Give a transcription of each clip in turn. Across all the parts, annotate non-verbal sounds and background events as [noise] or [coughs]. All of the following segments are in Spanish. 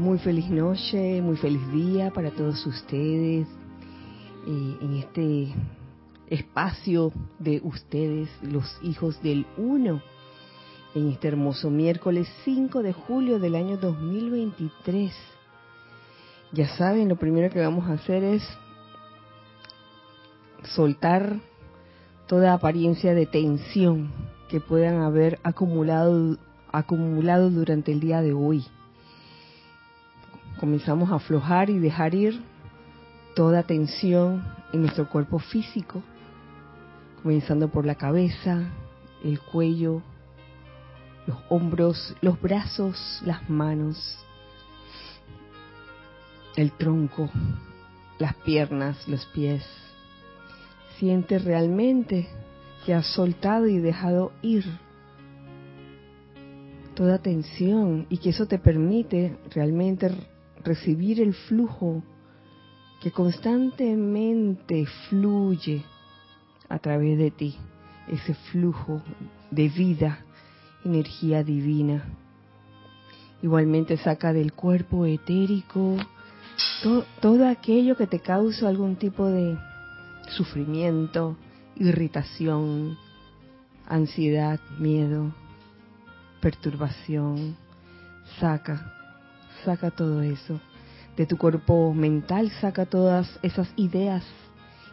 Muy feliz noche, muy feliz día para todos ustedes eh, en este espacio de ustedes, los hijos del uno, en este hermoso miércoles 5 de julio del año 2023. Ya saben, lo primero que vamos a hacer es soltar toda apariencia de tensión que puedan haber acumulado, acumulado durante el día de hoy. Comenzamos a aflojar y dejar ir toda tensión en nuestro cuerpo físico, comenzando por la cabeza, el cuello, los hombros, los brazos, las manos, el tronco, las piernas, los pies. Siente realmente que has soltado y dejado ir toda tensión y que eso te permite realmente recibir el flujo que constantemente fluye a través de ti, ese flujo de vida, energía divina. Igualmente saca del cuerpo etérico todo aquello que te causa algún tipo de sufrimiento, irritación, ansiedad, miedo, perturbación. Saca, saca todo eso. De tu cuerpo mental saca todas esas ideas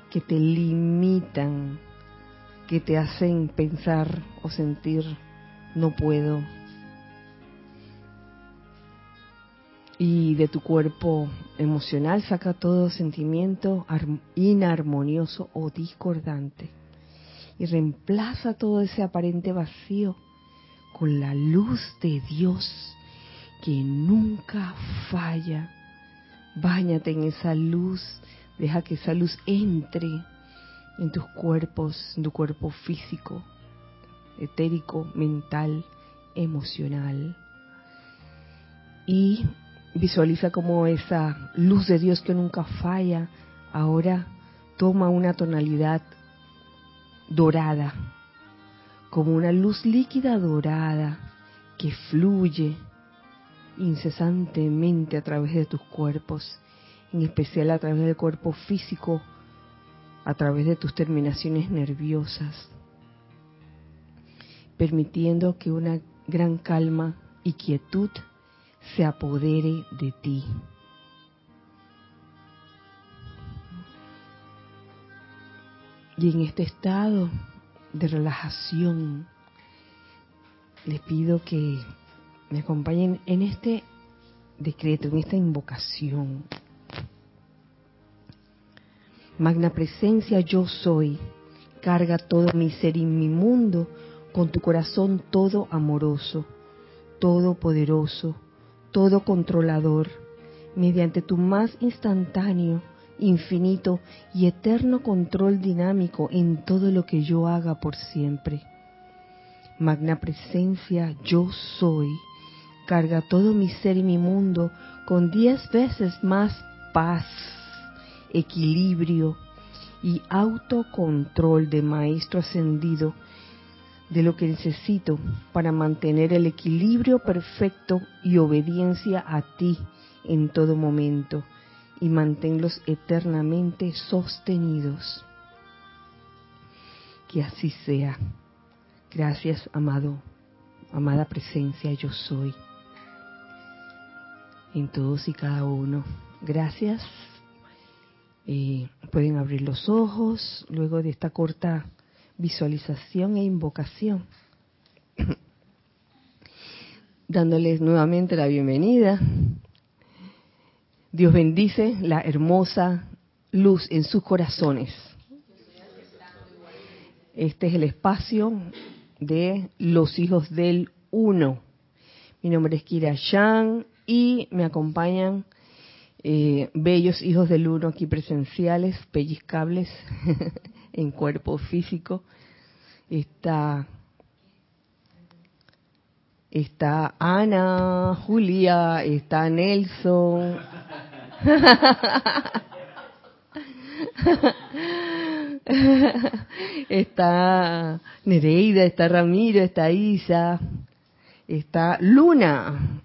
que te limitan, que te hacen pensar o sentir no puedo. Y de tu cuerpo emocional saca todo sentimiento inarmonioso o discordante. Y reemplaza todo ese aparente vacío con la luz de Dios que nunca falla. Báñate en esa luz, deja que esa luz entre en tus cuerpos, en tu cuerpo físico, etérico, mental, emocional. Y visualiza como esa luz de Dios que nunca falla ahora toma una tonalidad dorada, como una luz líquida dorada que fluye incesantemente a través de tus cuerpos, en especial a través del cuerpo físico, a través de tus terminaciones nerviosas, permitiendo que una gran calma y quietud se apodere de ti. Y en este estado de relajación, les pido que me acompañen en este decreto, en esta invocación. Magna presencia yo soy, carga todo mi ser y mi mundo con tu corazón todo amoroso, todopoderoso, todo controlador, mediante tu más instantáneo, infinito y eterno control dinámico en todo lo que yo haga por siempre. Magna presencia yo soy, carga todo mi ser y mi mundo con diez veces más paz, equilibrio y autocontrol de Maestro ascendido de lo que necesito para mantener el equilibrio perfecto y obediencia a ti en todo momento y manténlos eternamente sostenidos. Que así sea. Gracias, amado, amada presencia, yo soy en todos y cada uno. Gracias. Eh, pueden abrir los ojos luego de esta corta visualización e invocación. [coughs] Dándoles nuevamente la bienvenida. Dios bendice la hermosa luz en sus corazones. Este es el espacio de los hijos del uno. Mi nombre es Kira Yang y me acompañan eh, bellos hijos del uno aquí presenciales, pellizcables [laughs] en cuerpo físico. Está, está Ana, Julia, está Nelson. [laughs] está Nereida, está Ramiro, está Isa, está Luna,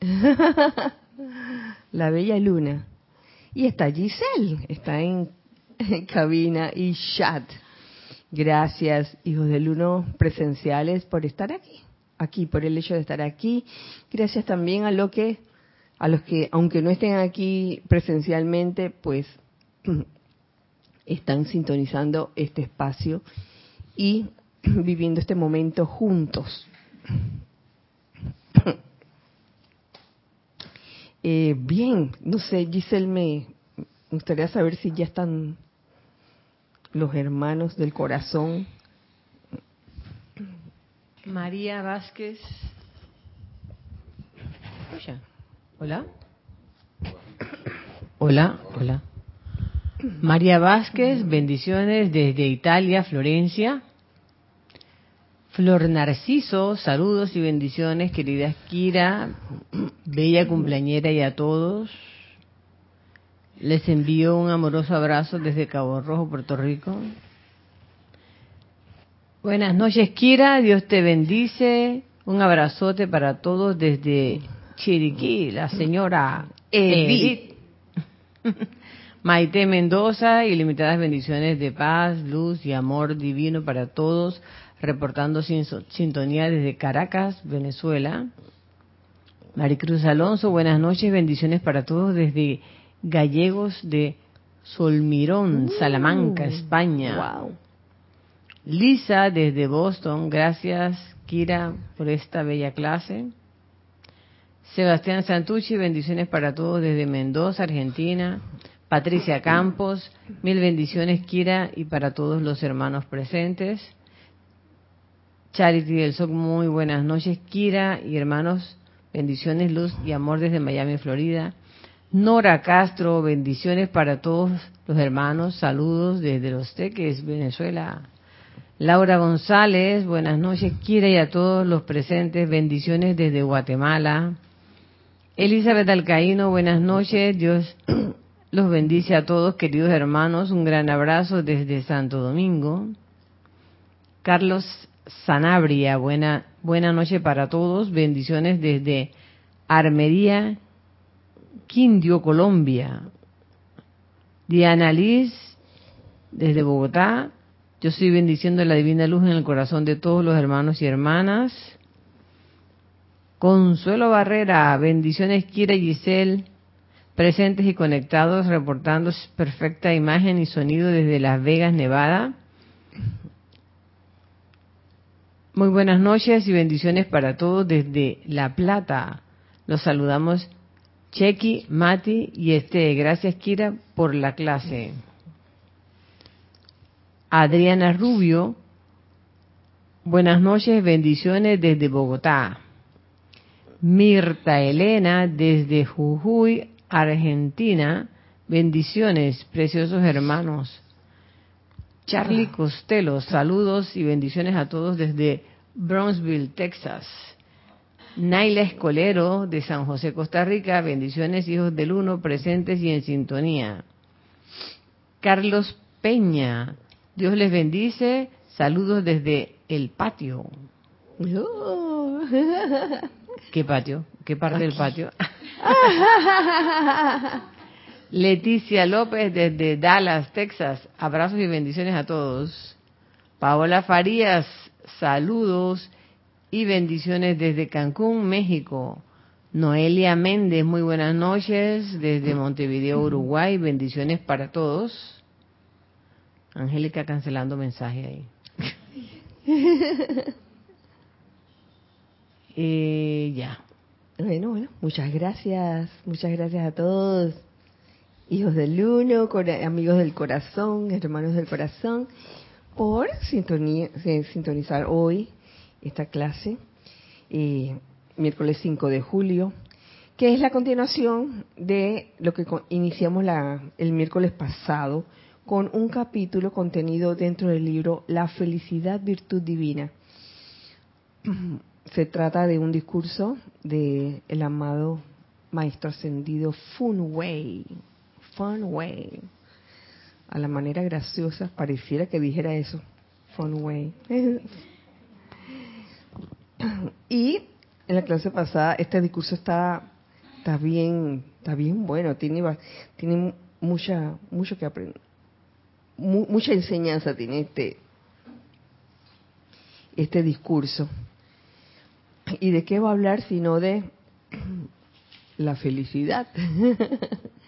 [laughs] la bella luna. Y está Giselle, está en, cabina y chat. Gracias, hijos del uno presenciales, por estar aquí, aquí, por el hecho de estar aquí. Gracias también a lo que, a los que, aunque no estén aquí presencialmente, pues [clears throat] están sintonizando este espacio y [clears throat] viviendo este momento juntos. Eh, bien, no sé, Giselle, me gustaría saber si ya están los hermanos del corazón. María Vázquez. Hola. Hola, hola. María Vázquez, bendiciones desde Italia, Florencia. Flor Narciso, saludos y bendiciones, querida Kira, bella cumpleañera y a todos. Les envío un amoroso abrazo desde Cabo Rojo, Puerto Rico. Buenas noches, Kira, Dios te bendice. Un abrazote para todos desde Chiriquí, la señora Edith. [laughs] Maite Mendoza, ilimitadas bendiciones de paz, luz y amor divino para todos reportando sin sintonía desde Caracas, Venezuela. Maricruz Alonso, buenas noches, bendiciones para todos desde Gallegos de Solmirón, uh, Salamanca, España. Lisa desde Boston, gracias Kira por esta bella clase. Sebastián Santucci, bendiciones para todos desde Mendoza, Argentina. Patricia Campos, mil bendiciones Kira y para todos los hermanos presentes. Charity del SOC, muy buenas noches. Kira y hermanos, bendiciones, luz y amor desde Miami, Florida. Nora Castro, bendiciones para todos los hermanos, saludos desde Los Teques, Venezuela. Laura González, buenas noches. Kira y a todos los presentes, bendiciones desde Guatemala. Elizabeth Alcaíno, buenas noches. Dios [clears throat] los bendice a todos, queridos hermanos. Un gran abrazo desde Santo Domingo. Carlos Sanabria, buena, buena noche para todos, bendiciones desde Armería, Quindio, Colombia. Diana Liz, desde Bogotá, yo estoy bendiciendo la divina luz en el corazón de todos los hermanos y hermanas. Consuelo Barrera, bendiciones Kira y Giselle, presentes y conectados, reportando perfecta imagen y sonido desde Las Vegas, Nevada. Muy buenas noches y bendiciones para todos desde La Plata. Los saludamos Chequi, Mati y Este. Gracias Kira por la clase. Adriana Rubio, buenas noches, bendiciones desde Bogotá. Mirta Elena desde Jujuy, Argentina, bendiciones, preciosos hermanos. Charlie Costello, saludos y bendiciones a todos desde Brownsville, Texas. Naila Escolero de San José, Costa Rica, bendiciones hijos del uno presentes y en sintonía. Carlos Peña, Dios les bendice, saludos desde el patio. Oh. [laughs] ¿Qué patio? ¿Qué parte del patio? [laughs] Leticia López desde Dallas, Texas. Abrazos y bendiciones a todos. Paola Farías, saludos y bendiciones desde Cancún, México. Noelia Méndez, muy buenas noches desde Montevideo, Uruguay. Bendiciones para todos. Angélica cancelando mensaje ahí. [laughs] eh, ya. Bueno, bueno, muchas gracias. Muchas gracias a todos hijos del uno, amigos del corazón, hermanos del corazón, por sintonizar hoy esta clase, eh, miércoles 5 de julio, que es la continuación de lo que iniciamos el miércoles pasado con un capítulo contenido dentro del libro La felicidad virtud divina. Se trata de un discurso del el amado maestro ascendido Fun Wei, fun way. A la manera graciosa, pareciera que dijera eso. Fun way. [laughs] y en la clase pasada, este discurso está, está bien, está bien bueno, tiene, tiene mucha, mucho que aprender, mucha enseñanza tiene este, este discurso. ¿Y de qué va a hablar sino de [clears throat] la felicidad? [laughs]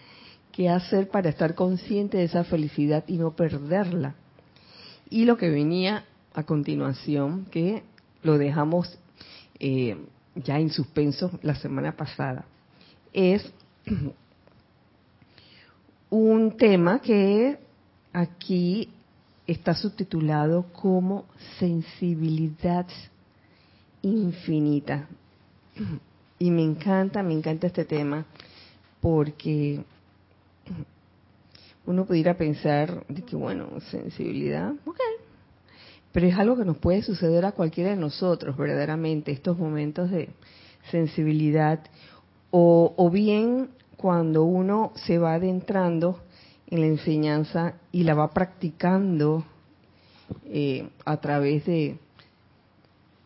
¿Qué hacer para estar consciente de esa felicidad y no perderla? Y lo que venía a continuación, que lo dejamos eh, ya en suspenso la semana pasada, es [clears throat] un tema que aquí está subtitulado como sensibilidad infinita. [clears throat] Y me encanta, me encanta este tema porque uno pudiera pensar de que, bueno, sensibilidad, ok, pero es algo que nos puede suceder a cualquiera de nosotros, verdaderamente, estos momentos de sensibilidad, o, o bien cuando uno se va adentrando en la enseñanza y la va practicando eh, a través de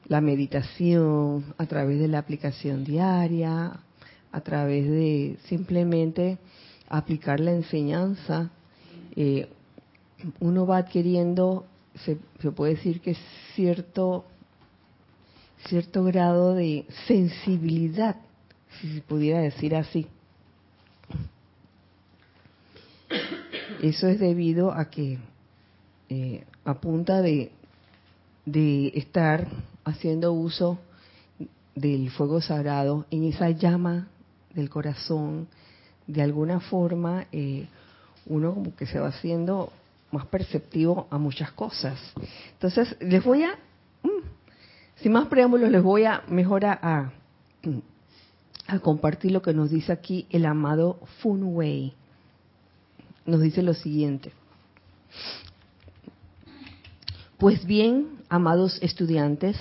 la meditación, a través de la aplicación diaria, a través de simplemente aplicar la enseñanza, eh, uno va adquiriendo, se, puede decir que cierto, cierto grado de sensibilidad, si se pudiera decir así. Eso es debido a que eh, a punta de, de estar haciendo uso del fuego sagrado en esa llama del corazón, de alguna forma eh, uno como que se va haciendo más perceptivo a muchas cosas. Entonces, les voy a, mm, sin más preámbulos, les voy a mejor a, a, compartir lo que nos dice aquí el amado Fun Wei. Nos dice lo siguiente. Pues bien, amados estudiantes,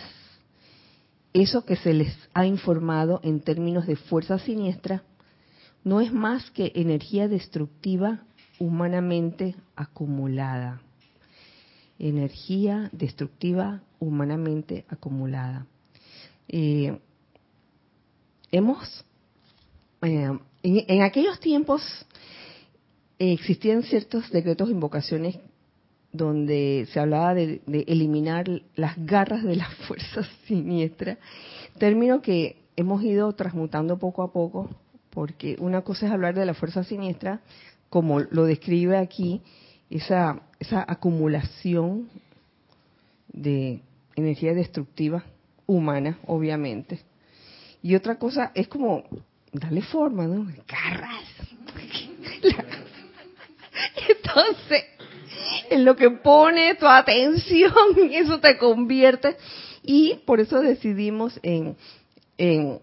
eso que se les ha informado en términos de fuerza siniestra no es más que energía destructiva humanamente acumulada. Energía destructiva humanamente acumulada. Eh, hemos, eh, en, aquellos tiempos existían ciertos decretos e invocaciones donde se hablaba de, de, eliminar las garras de la [laughs] fuerza siniestra, término que hemos ido transmutando poco a poco porque una cosa es hablar de la fuerza siniestra, como lo describe aquí, esa, acumulación de energía destructiva humana, obviamente. Y otra cosa es como darle forma, ¿no? Garras. [laughs] Entonces, en lo que pone tu atención, [laughs] eso te convierte. Y por eso decidimos en, en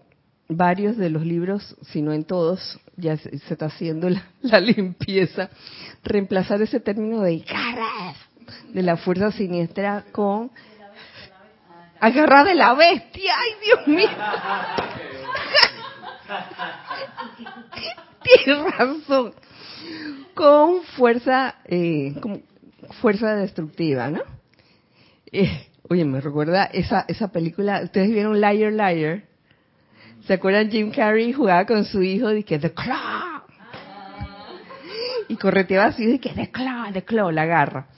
varios de los libros, si no en todos, ya se, está haciendo [laughs] la, limpieza, reemplazar ese término de garras de la fuerza siniestra con agarrar de la bestia, ay Dios mío. [laughs] Tienes razón. Con fuerza, eh, fuerza destructiva, ¿no? Eh, oye, me recuerda esa, esa película, ustedes vieron Liar Liar, ¿Se acuerdan Jim Carrey jugaba con su hijo de que The Claw? Y correteaba así de que The Claw, The Claw, la garra.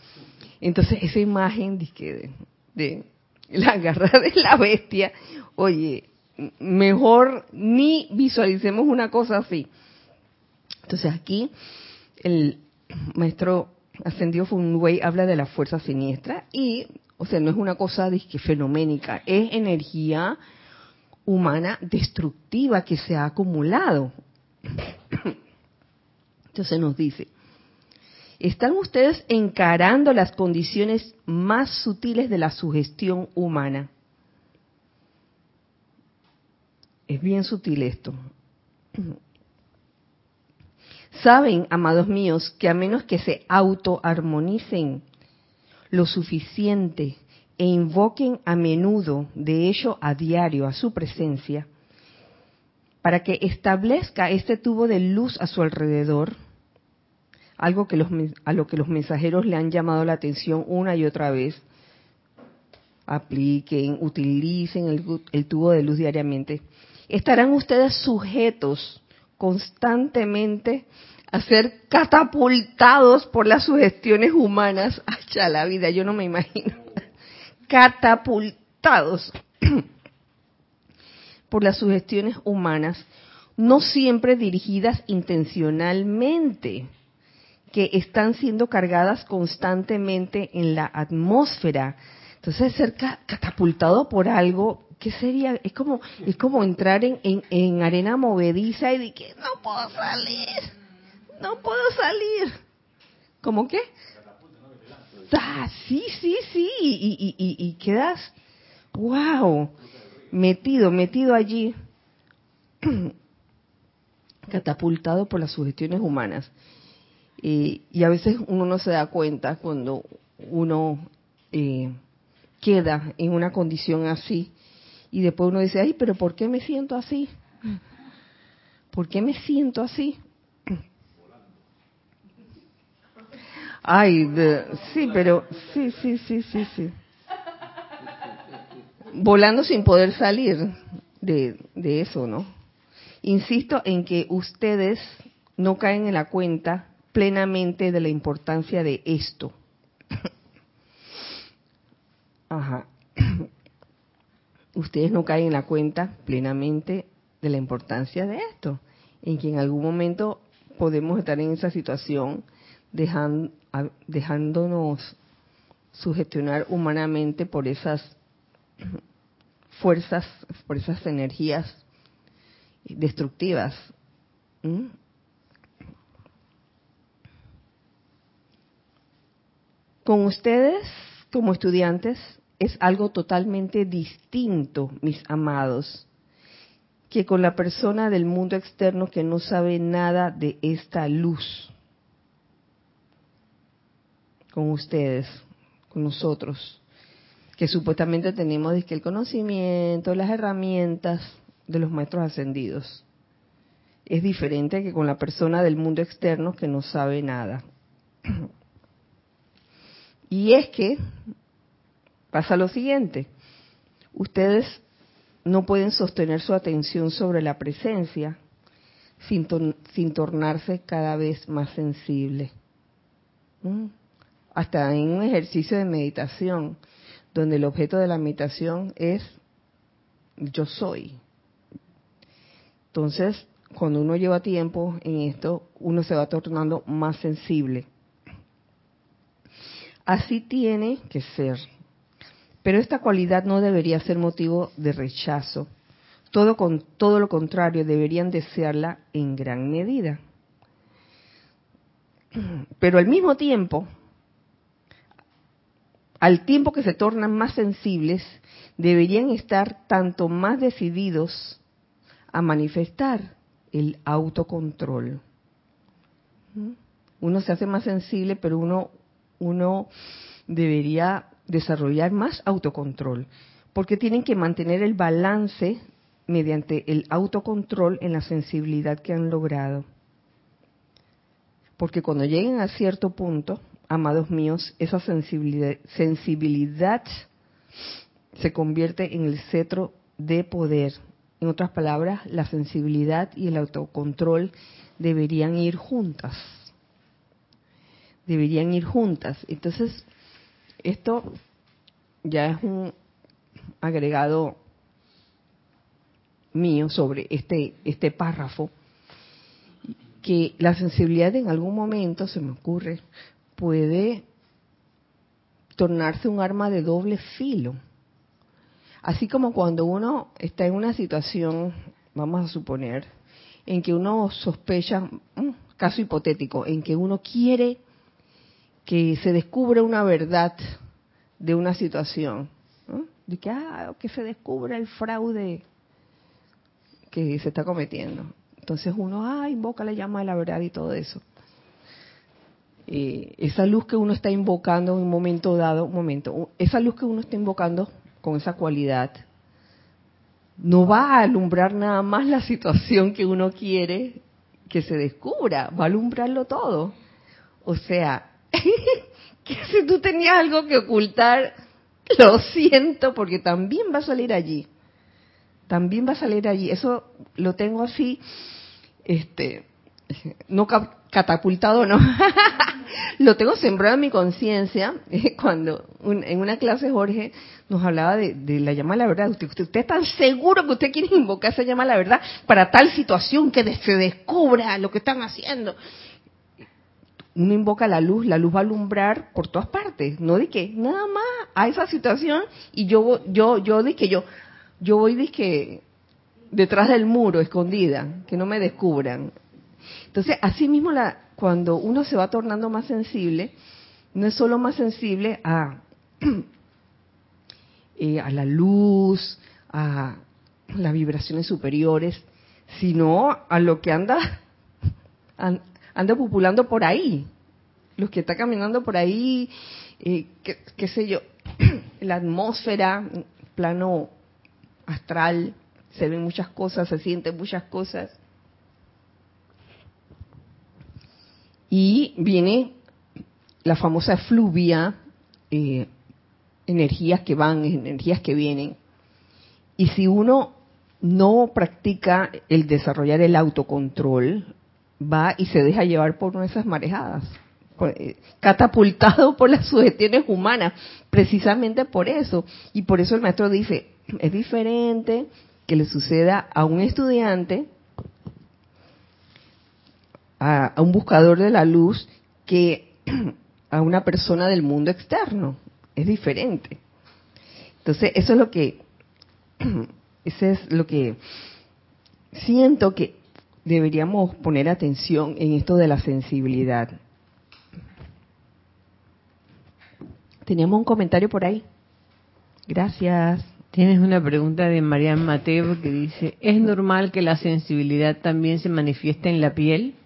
Entonces esa imagen de, la garra de la bestia, oye, mejor ni visualicemos una cosa así. Entonces aquí el maestro ascendido Funway habla de la fuerza siniestra y, o sea, no es una cosa disque fenoménica, es energía humana destructiva que se ha acumulado. Entonces nos dice, están ustedes encarando las condiciones más sutiles de la sugestión humana. Es bien sutil esto. Saben, amados míos, que a menos que se autoarmonicen lo suficiente e invoquen a menudo, de hecho a diario, a su presencia, para que establezca este tubo de luz a su alrededor, algo que los, a lo que los mensajeros le han llamado la atención una y otra vez. apliquen, utilicen el, el tubo de luz diariamente, estarán ustedes sujetos constantemente a ser catapultados por las sugestiones humanas. [laughs] Hacha la vida, yo no me imagino. Catapultados [clears throat] por las sugestiones humanas, no siempre dirigidas intencionalmente, que están siendo cargadas constantemente en la atmósfera. Entonces, ser catapultado por algo, ¿qué sería? Es como, es como entrar en, en, arena movediza y de que no puedo salir, no puedo salir. ¿Cómo qué? Ah, sí, sí, sí, y, y, y quedas, wow, metido, metido allí, [clears throat] catapultado por las sugestiones humanas. y a veces uno no se da cuenta cuando uno eh, queda en una condición así y después uno dice, ay, pero ¿por qué me siento así? ¿Por qué me siento así? Ay, sí, pero sí, sí, sí, sí, sí volando sin poder salir de, eso, ¿no? Insisto en que ustedes no caen en la cuenta plenamente de la importancia de esto. Ajá. Ustedes no caen en la cuenta plenamente de la importancia de esto, en que en algún momento podemos estar en esa situación dejándonos sugestionar humanamente por esas fuerzas, por esas energías destructivas. Con ustedes, como estudiantes, es algo totalmente distinto, mis amados, que con la persona del mundo externo que no sabe nada de esta luz. Con ustedes, con nosotros que supuestamente tenemos el conocimiento, las herramientas de los maestros ascendidos. Es diferente que con la persona del mundo externo que no sabe nada. [clears throat] Y es que pasa lo siguiente, ustedes no pueden sostener su atención sobre la presencia sin, sin tornarse cada vez más sensible. ¿Mm? Hasta en un ejercicio de meditación donde el objeto de la meditación es yo soy. Entonces, cuando uno lleva tiempo en esto, uno se va tornando más sensible. Así tiene que ser. Pero esta cualidad no debería ser motivo de rechazo. Todo, lo contrario, deberían desearla en gran medida. [clears throat] Pero al mismo tiempo, al tiempo que se tornan más sensibles, deberían estar tanto más decididos a manifestar el autocontrol. ¿Mm? Uno se hace más sensible, pero uno, uno debería desarrollar más autocontrol, porque tienen que mantener el balance mediante el autocontrol en la sensibilidad que han logrado. Porque cuando lleguen a cierto punto, amados míos, esa sensibilidad, se convierte en el cetro de poder. En otras palabras, la sensibilidad y el autocontrol deberían ir juntas. Deberían ir juntas. Entonces, esto ya es un agregado mío sobre este, este párrafo, que la sensibilidad en algún momento, se me ocurre, puede tornarse un arma de doble filo. Así como cuando uno está en una situación, vamos a suponer, en que uno sospecha, un caso hipotético, en que uno quiere que se descubra una verdad de una situación, de que, ah, que se descubra el fraude que se está cometiendo. Entonces uno, ah, invoca la llama de la verdad y todo eso. Eh, esa luz que uno está invocando en un momento dado, un momento, esa luz que uno está invocando con esa cualidad, no va a alumbrar nada más la situación que uno quiere que se descubra, va a alumbrarlo todo. O sea, [laughs] que si tú tenías algo que ocultar, Lo siento porque también va a salir allí. También va a salir allí. Eso lo tengo así, este, [laughs] no catapultado, no. [laughs] lo tengo sembrado en mi conciencia cuando en una clase Jorge nos hablaba de, la llama a la verdad. Usted, usted, está seguro que usted quiere invocar esa llama a la verdad para tal situación que se descubra lo que están haciendo uno invoca la luz, la luz va a alumbrar por todas partes, no de que nada más a esa situación y yo yo yo que yo yo voy de que detrás del muro escondida, que no me descubran. Entonces, así mismo la cuando uno se va tornando más sensible, no es solo más sensible a [clears throat] eh, a la luz, a las vibraciones superiores, sino a lo que anda [laughs] anda populando por ahí. Los que está caminando por ahí, eh, qué, sé yo, [clears throat] la atmósfera, plano astral, se ven muchas cosas, se sienten muchas cosas. Y viene la famosa fluvia, eh, energías que van, energías que vienen. Y si uno no practica el desarrollar el autocontrol, va y se deja llevar por una de esas marejadas, eh, catapultado por las sugestiones humanas, precisamente por eso. Y por eso el maestro dice, es diferente que le suceda a un estudiante, a, un buscador de la luz, que [clears throat] a una persona del mundo externo. Es diferente. Entonces, eso es lo que, [clears throat] ese es lo que siento que deberíamos poner atención en esto de la sensibilidad. Teníamos un comentario por ahí. Gracias. Tienes una pregunta de Marian Mateo que dice, ¿es normal que la sensibilidad también se manifieste en la piel?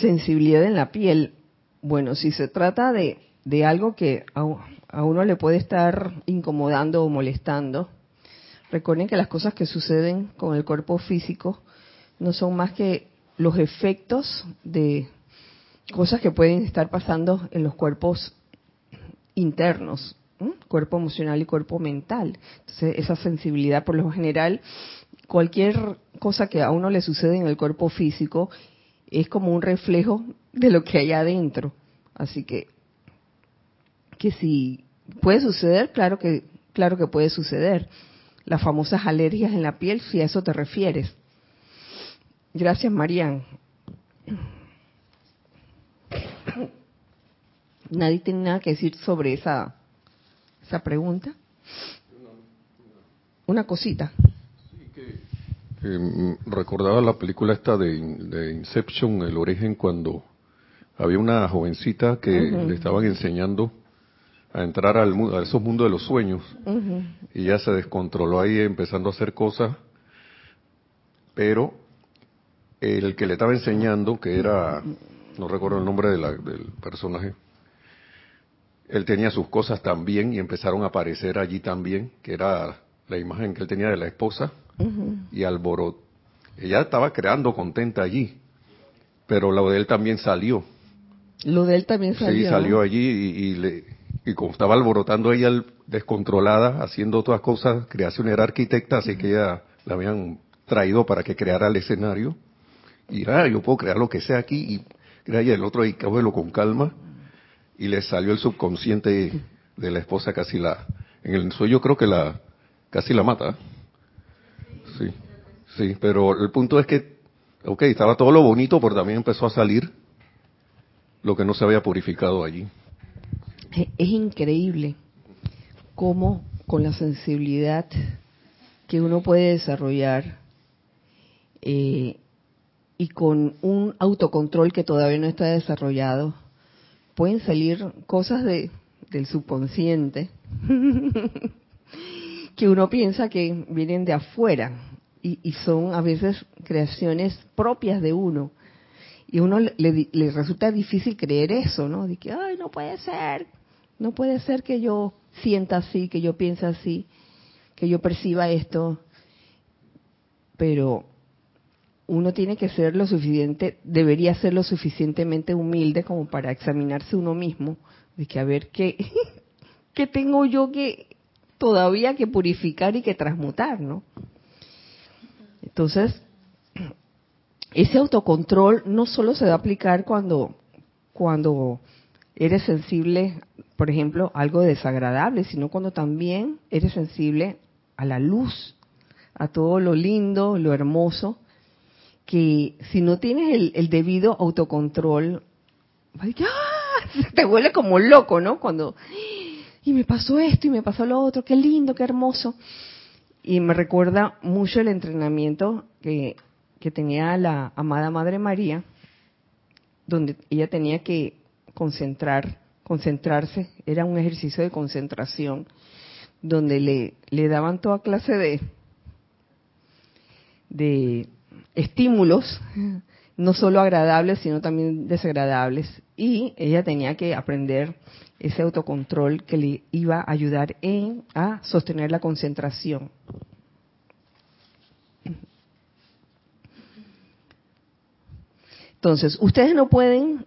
Sensibilidad en la piel. Bueno, si se trata de, de algo que a uno le puede estar incomodando o molestando, recuerden que las cosas que suceden con el cuerpo físico no son más que los efectos de cosas que pueden estar pasando en los cuerpos internos, cuerpo emocional y cuerpo mental. Entonces, esa sensibilidad, por lo general, cualquier cosa que a uno le sucede en el cuerpo físico es como un reflejo de lo que hay adentro. Así que que si puede suceder, claro que, claro que puede suceder. Las famosas alergias en la piel, si a eso te refieres. Gracias, Marian. ¿Nadie tiene nada que decir sobre esa, esa pregunta? Una cosita. Mm, recordaba la película esta de, Inception, el origen, cuando había una jovencita que le estaban enseñando a entrar al, a esos mundos de los sueños. Y ya se descontroló ahí empezando a hacer cosas. Pero el que le estaba enseñando, que era, no recuerdo el nombre del personaje, él tenía sus cosas también y empezaron a aparecer allí también, que era la imagen que él tenía de la esposa y Alborot. Ella estaba creando contenta allí, pero lo de él también salió. Lo de él también salió. Sí, salió allí y le, y como estaba alborotando ella descontrolada, haciendo todas cosas, creación era arquitecta, así que ella la habían traído para que creara el escenario. Y ah, yo puedo crear lo que sea aquí, y y el otro ahí, cógelo con calma. Y le salió el subconsciente de la esposa casi la, en el sueño creo que la, casi la mata. Sí, sí, pero el punto es que, ok, estaba todo lo bonito, pero también empezó a salir lo que no se había purificado allí. Es increíble cómo con la sensibilidad que uno puede desarrollar eh, y con un autocontrol que todavía no está desarrollado, pueden salir cosas de, del subconsciente [laughs] que uno piensa que vienen de afuera y, y, son a veces creaciones propias de uno. Y uno le, le, resulta difícil creer eso, ¿no? De que, ay, no puede ser, no puede ser que yo sienta así, que yo piense así, que yo perciba esto, pero uno tiene que ser lo suficiente, debería ser lo suficientemente humilde como para examinarse uno mismo, de que a ver qué, [laughs] qué tengo yo que todavía que purificar y que transmutar, ¿no? Entonces, ese autocontrol no solo se va a aplicar cuando, cuando eres sensible, por ejemplo, a algo desagradable, sino cuando también eres sensible a la luz, a todo lo lindo, lo hermoso, que si no tienes el, debido autocontrol, ¡ah! [laughs] te vuelve como loco, ¿no? Cuando, y me pasó esto y me pasó lo otro, qué lindo, qué hermoso. Y me recuerda mucho el entrenamiento que, que tenía la amada Madre María, donde ella tenía que concentrar, concentrarse, era un ejercicio de concentración, donde le, le daban toda clase de, de estímulos, no solo agradables, sino también desagradables. Y ella tenía que aprender ese autocontrol que le iba a ayudar en a sostener la concentración. Entonces, ustedes no pueden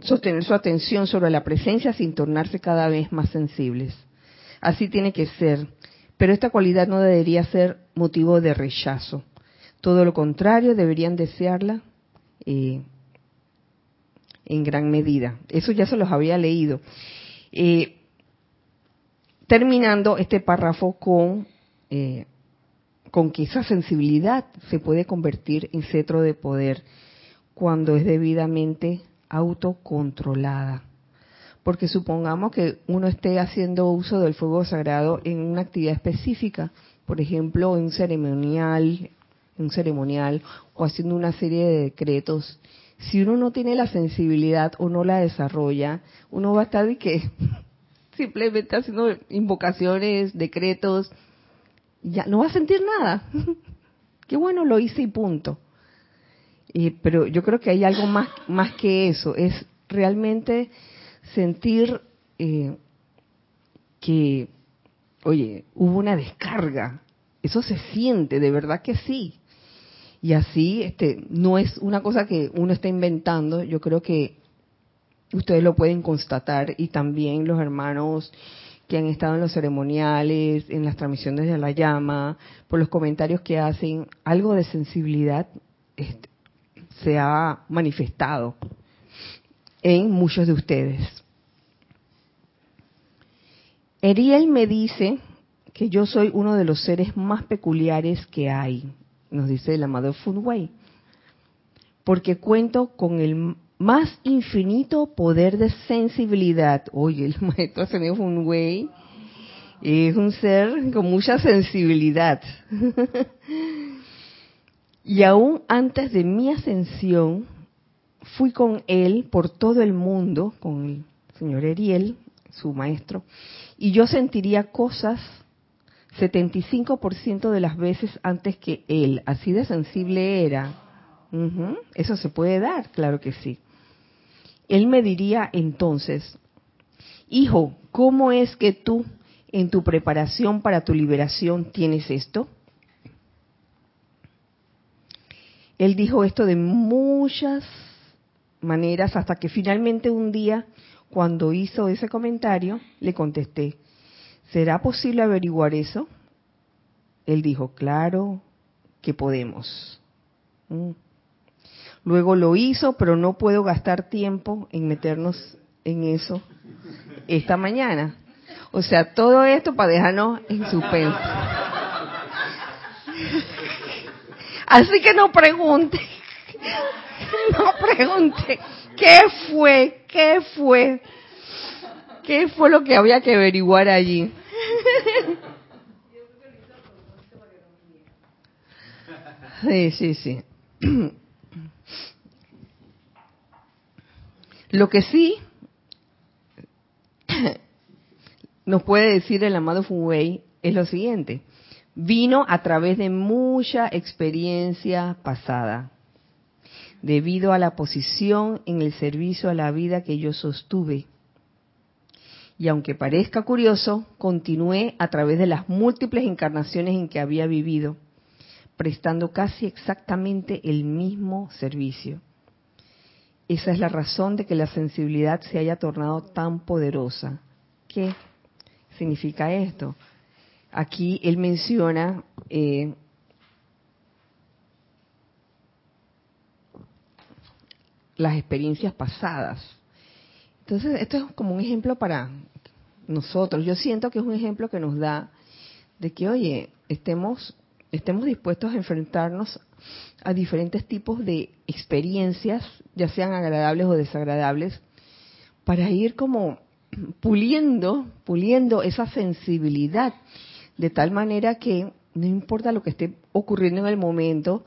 sostener su atención sobre la presencia sin tornarse cada vez más sensibles. Así tiene que ser, pero esta cualidad no debería ser motivo de rechazo. Todo lo contrario, deberían desearla eh, en gran medida. Eso ya se los había leído. Eh, terminando este párrafo con, eh, con que esa sensibilidad se puede convertir en cetro de poder cuando es debidamente autocontrolada. Porque supongamos que uno esté haciendo uso del fuego sagrado en una actividad específica, por ejemplo, en un ceremonial, en un ceremonial o haciendo una serie de decretos. Si uno no tiene la sensibilidad o no la desarrolla, uno va a estar de que [laughs] simplemente haciendo invocaciones, decretos, ya no va a sentir nada. [laughs] Qué bueno, lo hice y punto pero yo creo que hay algo más, más que eso, es realmente sentir eh, que, oye, hubo una descarga, eso se siente, de verdad que sí. Y así, este, no es una cosa que uno está inventando, yo creo que ustedes lo pueden constatar y también los hermanos que han estado en los ceremoniales, en las transmisiones de la llama, por los comentarios que hacen, algo de sensibilidad este, se ha manifestado en muchos de ustedes. Eriel me dice que yo soy uno de los seres más peculiares que hay, nos dice el amado Funway, porque cuento con el más infinito poder de sensibilidad. Oye, el [laughs] maestro ascendido Funway es un ser con mucha sensibilidad. [laughs] Y aún antes de mi ascensión, fui con él por todo el mundo, con el señor Eriel, su maestro, y yo sentiría cosas 75% de las veces antes que él. Así de sensible era. Eso se puede dar, claro que sí. Él me diría entonces, hijo, ¿cómo es que tú en tu preparación para tu liberación tienes esto? Él dijo esto de muchas maneras hasta que finalmente un día, cuando hizo ese comentario, le contesté, ¿será posible averiguar eso? Él dijo, claro que podemos. Mm. Luego lo hizo, pero no puedo gastar tiempo en meternos en eso esta mañana. O sea, todo esto para dejarnos en suspenso. [laughs] Así que no pregunte, [laughs] no pregunte, ¿qué fue? ¿Qué fue? ¿Qué fue lo que había que averiguar allí? Sí, sí, sí. Lo que sí nos puede decir el amado Fuwei es lo siguiente vino a través de mucha experiencia pasada, debido a la posición en el servicio a la vida que yo sostuve. Y aunque parezca curioso, continué a través de las múltiples encarnaciones en que había vivido, prestando casi exactamente el mismo servicio. Esa es la razón de que la sensibilidad se haya tornado tan poderosa. ¿Qué significa esto? Aquí él menciona eh, las experiencias pasadas. Entonces, esto es como un ejemplo para nosotros. Yo siento que es un ejemplo que nos da de que, oye, estemos, estemos dispuestos a enfrentarnos a diferentes tipos de experiencias, ya sean agradables o desagradables, para ir como puliendo, puliendo esa sensibilidad, de tal manera que no importa lo que esté ocurriendo en el momento,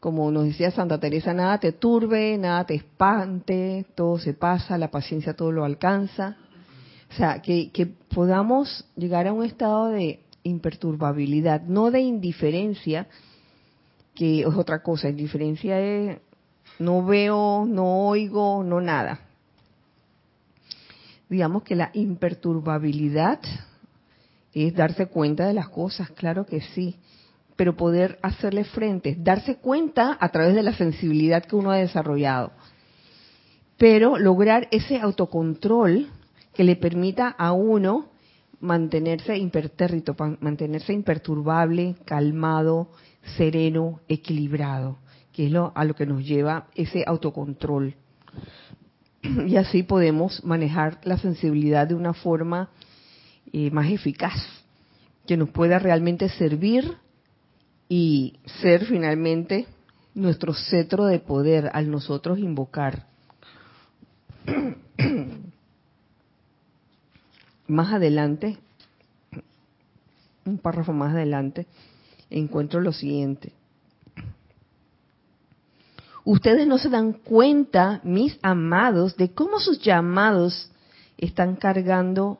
como nos decía Santa Teresa, nada te turbe, nada te espante, todo se pasa, la paciencia todo lo alcanza. O sea, que, podamos llegar a un estado de imperturbabilidad, no de indiferencia, que es otra cosa. Indiferencia es no veo, no oigo, no nada. Digamos que la imperturbabilidad es darse cuenta de las cosas, claro que sí pero poder hacerle frente, darse cuenta a través de la sensibilidad que uno ha desarrollado, pero lograr ese autocontrol que le permita a uno mantenerse impertérrito, mantenerse imperturbable, calmado, sereno, equilibrado, que es lo, a lo que nos lleva ese autocontrol. Y así podemos manejar la sensibilidad de una forma eh, más eficaz, que nos pueda realmente servir y ser finalmente nuestro cetro de poder al nosotros invocar. [clears throat] más adelante, un párrafo más adelante, encuentro lo siguiente. Ustedes no se dan cuenta, mis amados, de cómo sus llamados están cargando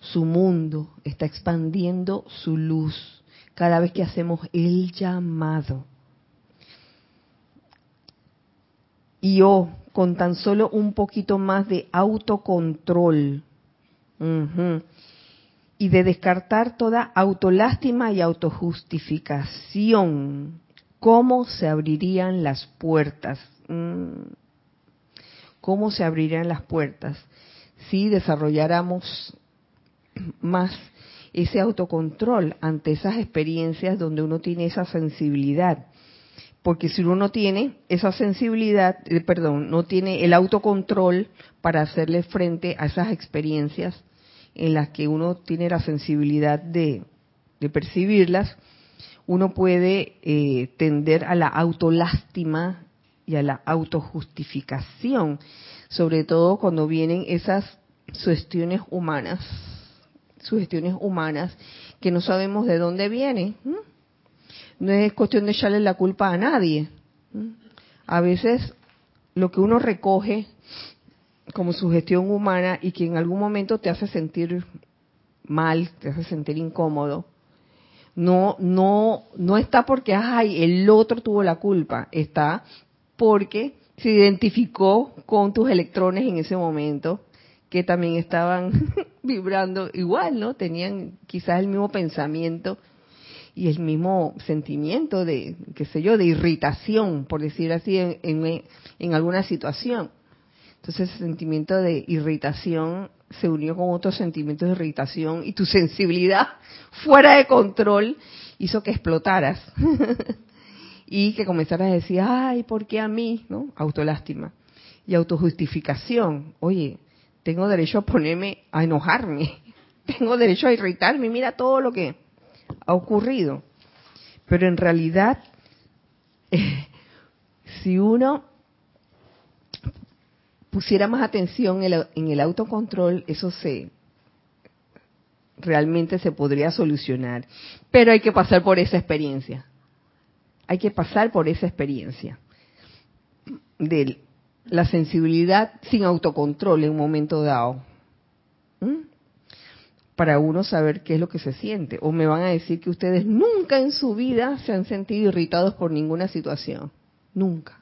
su mundo, está expandiendo su luz cada vez que hacemos el llamado. Y yo, con tan solo un poquito más de autocontrol y de descartar toda autolástima y autojustificación, ¿cómo se abrirían las puertas? Mm. ¿Cómo se abrirían las puertas si desarrolláramos más ese autocontrol ante esas experiencias donde uno tiene esa sensibilidad. Porque si uno no tiene esa sensibilidad, eh, perdón, no tiene el autocontrol para hacerle frente a esas experiencias en las que uno tiene la sensibilidad de, percibirlas, uno puede eh, tender a la autolástima y a la autojustificación, sobre todo cuando vienen esas sugestiones humanas sugestiones humanas que no sabemos de dónde vienen. No es cuestión de echarle la culpa a nadie. A veces lo que uno recoge como sugestión humana y que en algún momento te hace sentir mal, te hace sentir incómodo, no, no, no está porque ay, el otro tuvo la culpa, está porque se identificó con tus electrones en ese momento que también estaban [laughs] vibrando igual, ¿no? Tenían quizás el mismo pensamiento y el mismo sentimiento de, qué sé yo, de irritación, por decir así, en, en, alguna situación. Entonces ese sentimiento de irritación se unió con otros sentimientos de irritación y tu sensibilidad [laughs] fuera de control hizo que explotaras [laughs] y que comenzaras a decir, ay, ¿por qué a mí? ¿No? Autolástima y autojustificación. Oye, tengo derecho a ponerme, a enojarme, [laughs] tengo derecho a irritarme, mira todo lo que ha ocurrido. Pero en realidad, [laughs] si uno pusiera más atención en el autocontrol, eso se realmente se podría solucionar. Pero hay que pasar por esa experiencia. Hay que pasar por esa experiencia del la sensibilidad sin autocontrol en un momento dado. Para uno saber qué es lo que se siente. O me van a decir que ustedes nunca en su vida se han sentido irritados por ninguna situación. Nunca.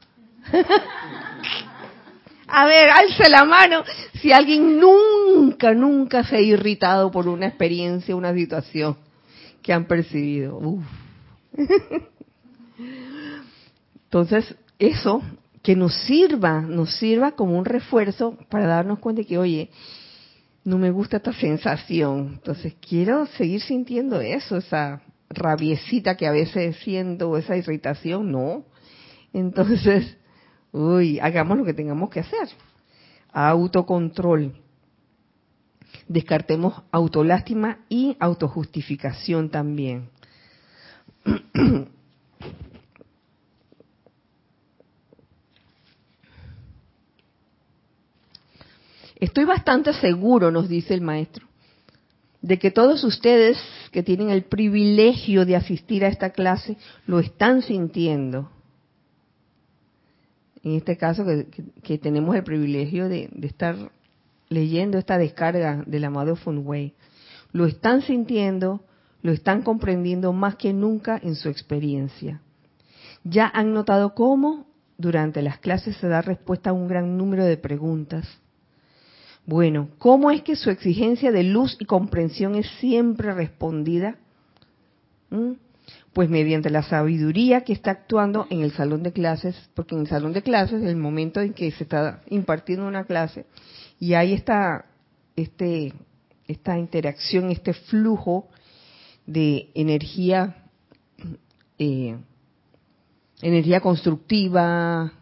[laughs] a ver, alce la mano si alguien nunca, nunca se ha irritado por una experiencia, una situación que han percibido. [laughs] Entonces, eso que nos sirva, nos sirva como un refuerzo para darnos cuenta de que, oye, no me gusta esta sensación, entonces quiero seguir sintiendo eso, esa rabiecita que a veces siento, esa irritación, no. Entonces, uy, hagamos lo que tengamos que hacer. Autocontrol. Descartemos autolástima y autojustificación también. [clears throat] Estoy bastante seguro, nos dice el maestro, de que todos ustedes que tienen el privilegio de asistir a esta clase lo están sintiendo. En este caso, que, tenemos el privilegio de, estar leyendo esta descarga del amado Funway, lo están sintiendo, lo están comprendiendo más que nunca en su experiencia. Ya han notado cómo durante las clases se da respuesta a un gran número de preguntas bueno, ¿cómo es que su exigencia de luz y comprensión es siempre respondida? ¿Mm? Pues mediante la sabiduría que está actuando en el salón de clases, porque en el salón de clases es el momento en que se está impartiendo una clase y hay esta, este, esta interacción, este flujo de energía, eh, energía constructiva,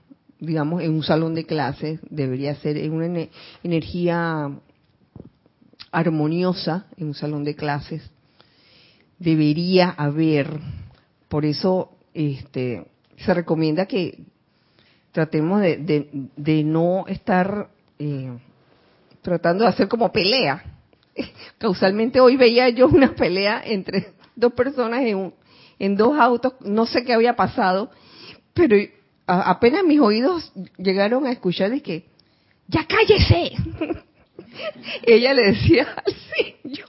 digamos, en un salón de clases, debería ser en una energía armoniosa en un salón de clases. Debería haber, por eso este, se recomienda que tratemos de, no estar eh, tratando de hacer como pelea. [laughs] Causalmente hoy veía yo una pelea entre dos personas en, en dos autos, no sé qué había pasado, pero apenas mis oídos llegaron a escuchar de que, ya cállese. [laughs] Ella le decía así. Yo,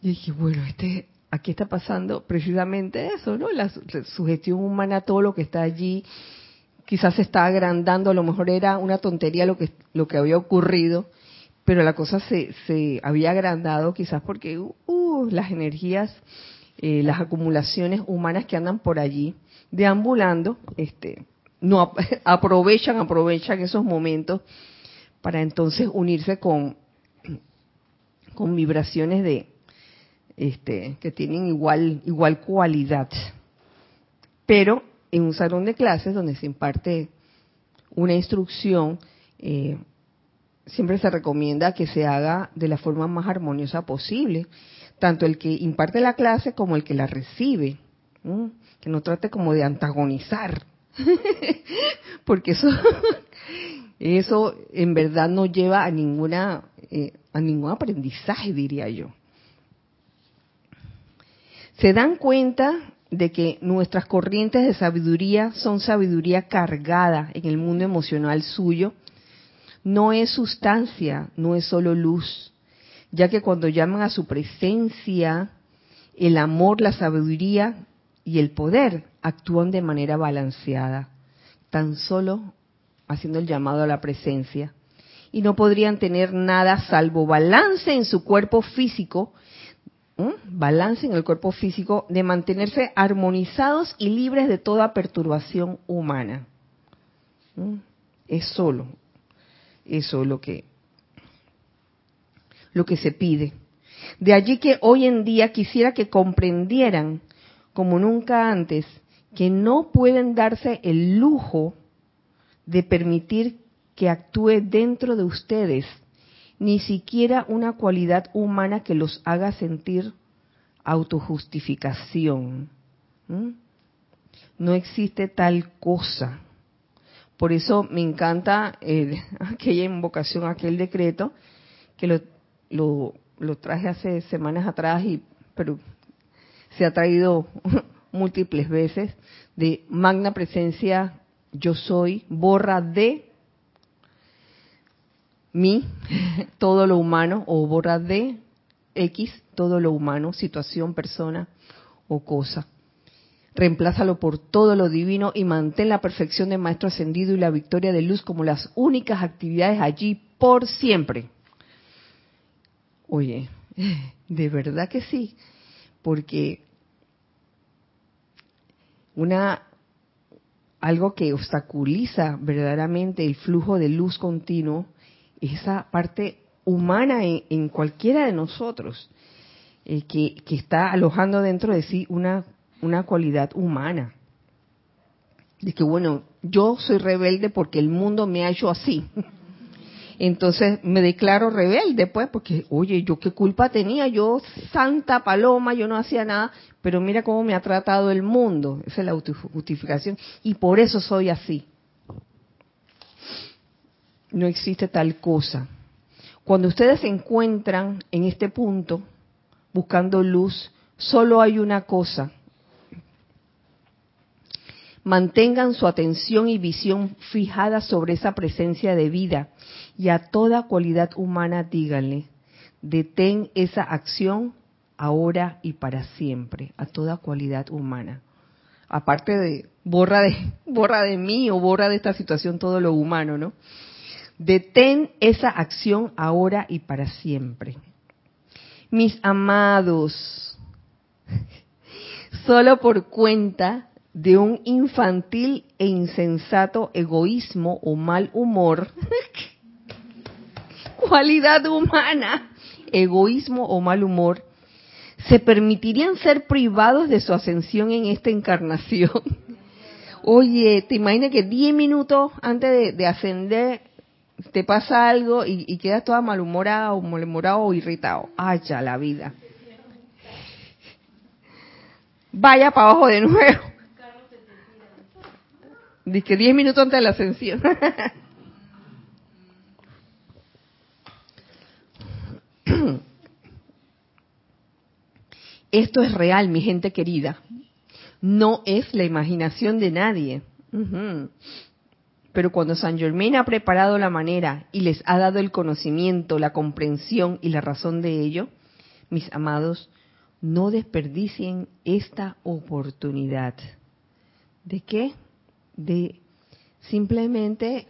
y dije, bueno, este, aquí está pasando precisamente eso, ¿no? La, sugestión humana, todo lo que está allí, quizás se está agrandando, a lo mejor era una tontería lo que, lo que había ocurrido, pero la cosa se, se había agrandado quizás porque uh, las energías, eh, las acumulaciones humanas que andan por allí, deambulando, este, no [laughs] aprovechan, aprovechan esos momentos para entonces unirse con, con vibraciones de este, que tienen igual, igual cualidad. Pero en un salón de clases donde se imparte una instrucción, eh, siempre se recomienda que se haga de la forma más armoniosa posible, tanto el que imparte la clase como el que la recibe que no trate como de antagonizar, [laughs] porque eso, eso en verdad no lleva a ninguna, eh, a ningún aprendizaje, diría yo. Se dan cuenta de que nuestras corrientes de sabiduría son sabiduría cargada en el mundo emocional suyo. No es sustancia, no es solo luz, ya que cuando llaman a su presencia, el amor, la sabiduría y el poder actúan de manera balanceada, tan solo haciendo el llamado a la presencia. Y no podrían tener nada salvo balance en su cuerpo físico, balance en el cuerpo físico, de mantenerse armonizados y libres de toda perturbación humana. Es solo eso lo que, lo que se pide. De allí que hoy en día quisiera que comprendieran como nunca antes, que no pueden darse el lujo de permitir que actúe dentro de ustedes ni siquiera una cualidad humana que los haga sentir autojustificación. No existe tal cosa. Por eso me encanta [laughs] aquella invocación, aquel decreto, que lo, lo, lo traje hace semanas atrás, y, pero se ha traído [laughs] múltiples veces de magna presencia yo soy, borra de mí [laughs] todo lo humano o borra de X todo lo humano, situación, persona o cosa. Reemplázalo por todo lo divino y mantén la perfección de Maestro Ascendido y la victoria de luz como las únicas actividades allí por siempre. Oye, [laughs] de verdad que sí, porque una algo que obstaculiza verdaderamente el flujo de luz continuo es esa parte humana en, cualquiera de nosotros, eh, que, que, está alojando dentro de sí una, una cualidad humana. De que, bueno, yo soy rebelde porque el mundo me ha hecho así. [laughs] Entonces me declaro rebelde, pues, porque, oye, yo qué culpa tenía, yo santa paloma, yo no hacía nada, pero mira cómo me ha tratado el mundo. Esa es la justificación. Y por eso soy así. No existe tal cosa. Cuando ustedes se encuentran en este punto, buscando luz, solo hay una cosa. Mantengan su atención y visión fijada sobre esa presencia de vida y a toda cualidad humana díganle, detén esa acción ahora y para siempre, a toda cualidad humana. Aparte de borra de [laughs] borra de mí o borra de esta situación todo lo humano, ¿no? Detén esa acción ahora y para siempre. Mis amados, [laughs] solo por cuenta de un infantil e insensato egoísmo o mal humor [laughs] cualidad humana, egoísmo o mal humor, se permitirían ser privados de su ascensión en esta encarnación. [laughs] Oye, ¿te imaginas que 10 minutos antes de, ascender te pasa algo y, quedas toda malhumorada malhumorado o irritado? ¡Ay, ya la vida! Vaya para abajo de nuevo. Dice que 10 minutos antes de la ascensión. [coughs] Esto es real, mi gente querida. No es la imaginación de nadie. Pero cuando San Germain ha preparado la manera y les ha dado el conocimiento, la comprensión y la razón de ello, mis amados, no desperdicien esta oportunidad. ¿De qué? De simplemente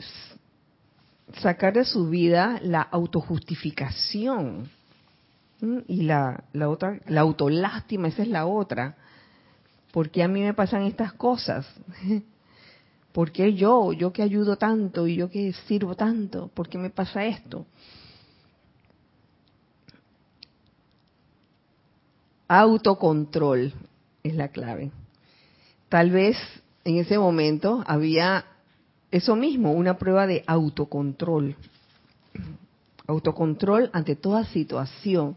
sacar de su vida la autojustificación y la, la otra, la autolástima, esa es la otra. ¿Por qué a mí me pasan estas cosas? [laughs] ¿Por qué yo, yo que ayudo tanto y yo que sirvo tanto, por qué me pasa esto? Autocontrol es la clave. Tal vez en ese momento había eso mismo, una prueba de autocontrol autocontrol ante toda situación,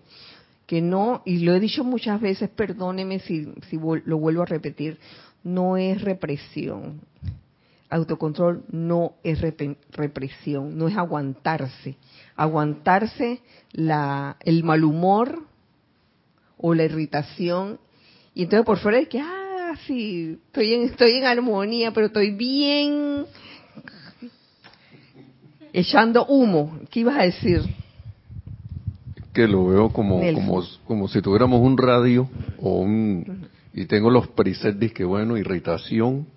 que no, y lo he dicho muchas veces, perdóneme si, si lo vuelvo a repetir, no es represión. Autocontrol no es represión, no es aguantarse. Aguantarse la, el mal humor o la irritación. Y entonces por fuera es que, ah, sí, estoy en, estoy en armonía, pero estoy bien echando humo. ¿Qué ibas a decir? Que lo veo como, como, como si tuviéramos un radio o un, y tengo los presets que bueno, irritación,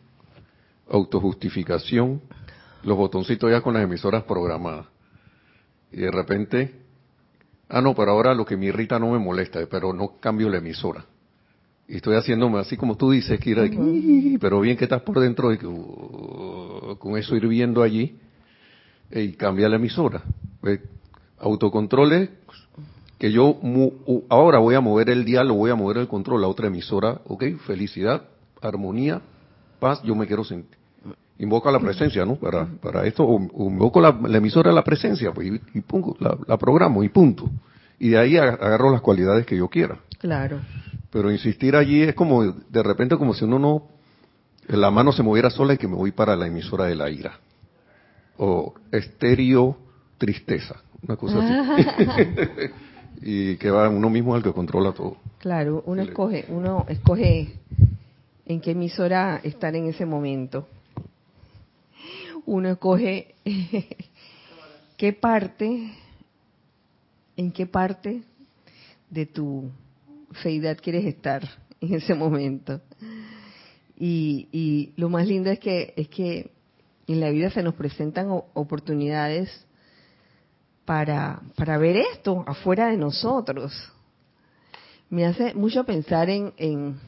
autojustificación, los botoncitos ya con las emisoras programadas. Y de repente, ah no, pero ahora lo que me irrita no me molesta, pero no cambio la emisora. Y estoy haciéndome así como tú dices, Kira, pero bien que estás por dentro de que, uh, con eso hirviendo allí, y cambia la emisora. Autocontrol que yo ahora voy a mover el dial, voy a mover el control a otra emisora, ok, felicidad, armonía, paz, yo me quiero sentir. Invoca la presencia, ¿no? Para, para esto, invoco la, emisora de la presencia, pues, y, pongo, la, programo y punto. Y de ahí agarro las cualidades que yo quiera. Claro. Pero insistir allí es como, de repente, como si uno no, la mano se moviera sola y que me voy para la emisora de la ira o estéreo tristeza, una cosa así. [laughs] y que va uno mismo al que controla todo. Claro, uno escoge, uno escoge en qué emisora estar en ese momento. Uno escoge [laughs] qué parte, en qué parte de tu feidad quieres estar en ese momento. Y, y lo más lindo es que es que en la vida se nos presentan oportunidades para, para ver esto afuera de nosotros. Me hace mucho pensar en, en,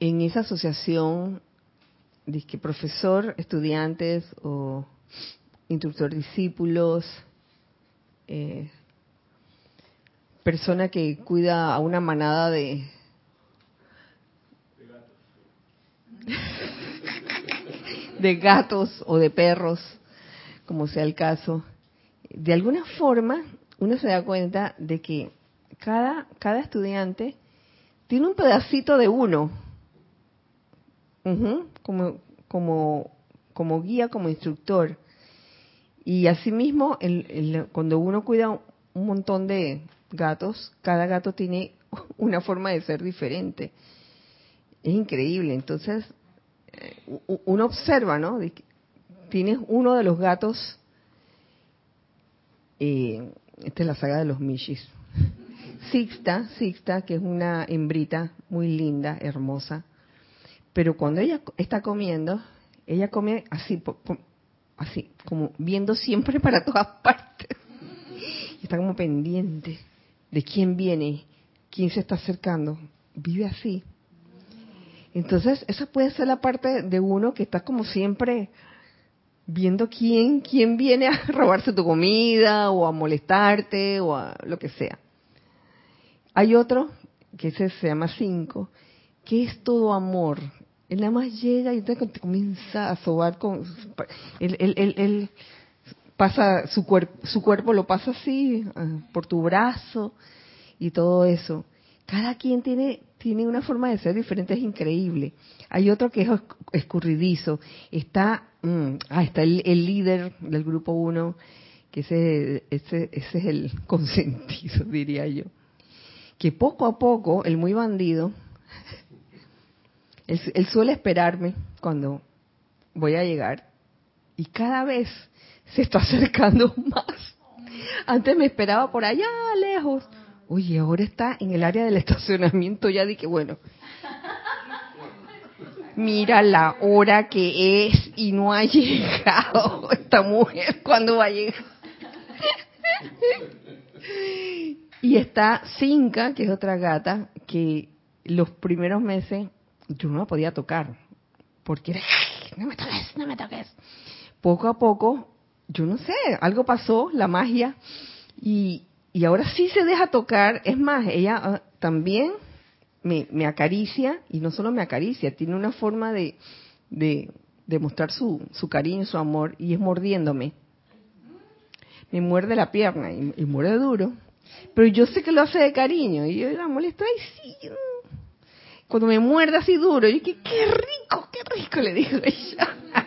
en esa asociación, que profesor, estudiantes o instructor discípulos, eh, persona que cuida a una manada de de gatos o de perros, como sea el caso, de alguna forma uno se da cuenta de que cada, cada estudiante tiene un pedacito de uno, como, como, como guía, como instructor. Y asimismo, el, cuando uno cuida un montón de gatos, cada gato tiene [laughs] una forma de ser diferente. Es increíble. Entonces, eh, uno observa, ¿no? Tienes uno de los gatos, eh, esta es la saga de los Mishis, Sixta, Sixta, que es una hembrita muy linda, hermosa, pero cuando ella está comiendo, ella come así, así, como viendo siempre para todas [laughs] partes. Está como pendiente de quién viene, quién se está acercando. Vive así. Entonces, esa puede ser la parte de uno que está como siempre viendo quién, quién viene a [laughs] robarse tu comida o a molestarte o a lo que sea. Hay otro, que ese se llama cinco, que es todo amor. Él nada más llega y te comienza a sobar con... Él, pasa, su, cuerpo su cuerpo lo pasa así, ah, por tu brazo y todo eso. Cada quien tiene tiene una forma de ser diferente, es increíble. Hay otro que es escurridizo. Está, mm, ah, está el, líder del grupo 1, que ese, ese, ese es el [laughs] consentido, diría yo. Que poco a poco, el muy bandido, [laughs] él, suele esperarme cuando voy a llegar y cada vez se está acercando [laughs] más. Antes me esperaba por allá lejos Oye, ahora está en el área del estacionamiento, ya dije, bueno, mira la hora que es y no ha [laughs] llegado esta mujer, ¿cuándo va a llegar? y está Cinca, que es otra gata, que los primeros meses yo no la podía tocar, porque era, no me toques, no me toques. Poco a poco, yo no sé, algo pasó, la magia, y, y ahora sí se deja tocar. Es más, ella ah, también me, me, acaricia y no solo me acaricia, tiene una forma de, de, mostrar su, su, cariño, su amor y es mordiéndome. Me muerde la pierna y, muerde duro. Pero yo sé que lo hace de cariño y yo la molesto, ay sí. Cuando me muerde así duro, yo que qué rico, qué rico, le digo ella.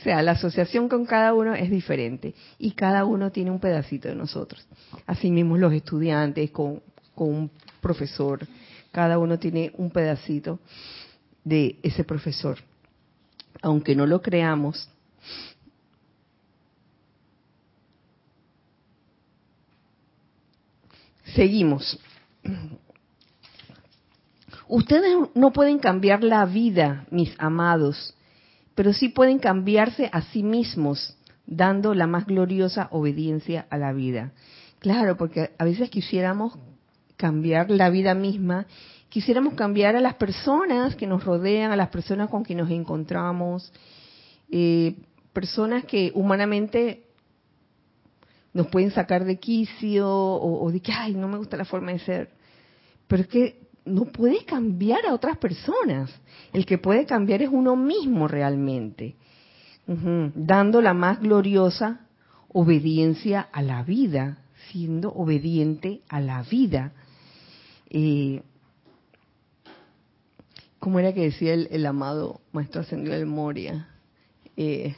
O sea, la asociación con cada uno es diferente y cada uno tiene un pedacito de nosotros. Asimismo los estudiantes con, un profesor, cada uno tiene un pedacito de ese profesor. Aunque no lo creamos, seguimos. Ustedes no pueden cambiar la vida, mis amados, pero sí pueden cambiarse a sí mismos, dando la más gloriosa obediencia a la vida. Claro, porque a veces quisiéramos cambiar la vida misma, quisiéramos cambiar a las personas que nos rodean, a las personas con quien nos encontramos, eh, personas que humanamente nos pueden sacar de quicio o, o, de que, ay, no me gusta la forma de ser. Pero es que no puede cambiar a otras personas. El que puede cambiar es uno mismo realmente, dando la más gloriosa obediencia a la vida, siendo obediente a la vida. Eh, ¿Cómo era que decía el, amado Maestro Ascendido del Moria? Eh,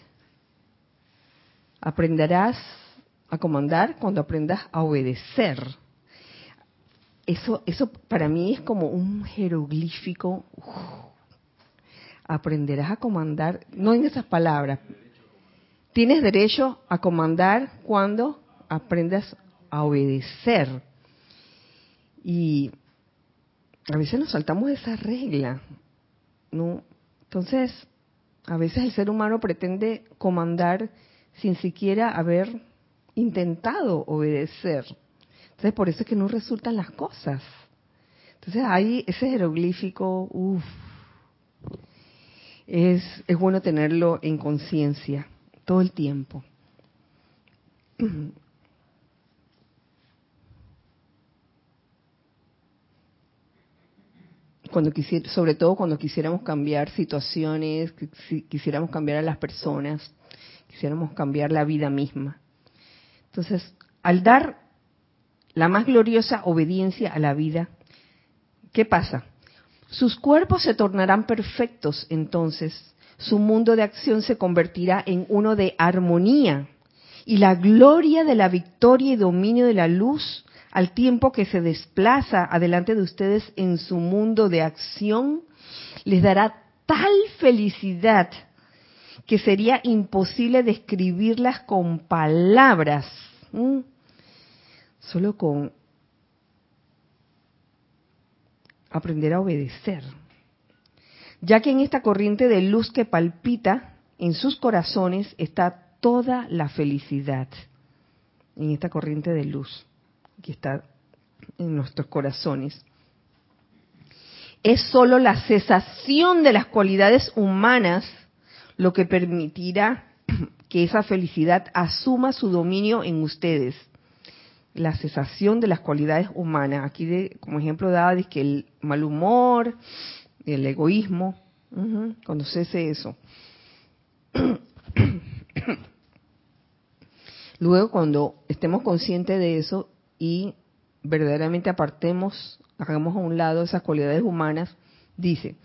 aprenderás a comandar cuando aprendas a obedecer eso, eso para mí es como un jeroglífico. aprenderás a comandar, no en esas palabras. Tienes derecho a comandar cuando aprendas a obedecer. Y a veces nos saltamos esa regla, ¿no? Entonces, a veces el ser humano pretende comandar sin siquiera haber intentado obedecer. Entonces, por eso es que no resultan las cosas. Entonces ahí ese jeroglífico, uff, es, es bueno tenerlo en conciencia todo el tiempo. Cuando quisiera, sobre todo cuando quisiéramos cambiar situaciones, quisiéramos cambiar a las personas, quisiéramos cambiar la vida misma. Entonces, al dar la más gloriosa obediencia a la vida, ¿qué pasa? Sus cuerpos se tornarán perfectos entonces, su mundo de acción se convertirá en uno de armonía y la gloria de la victoria y dominio de la luz al tiempo que se desplaza adelante de ustedes en su mundo de acción, les dará tal felicidad que sería imposible describirlas con palabras. Solo con aprender a obedecer. Ya que en esta corriente de luz que palpita en sus corazones está toda la felicidad. En esta corriente de luz que está en nuestros corazones. Es solo la cesación de las cualidades humanas lo que permitirá [clears throat] que esa felicidad asuma su dominio en ustedes. La cesación de las cualidades humanas. Aquí, de, como ejemplo, daba que el mal humor, el egoísmo, cuando cese eso. [coughs] Luego, cuando estemos conscientes de eso y verdaderamente apartemos, hagamos a un lado esas cualidades humanas, dice,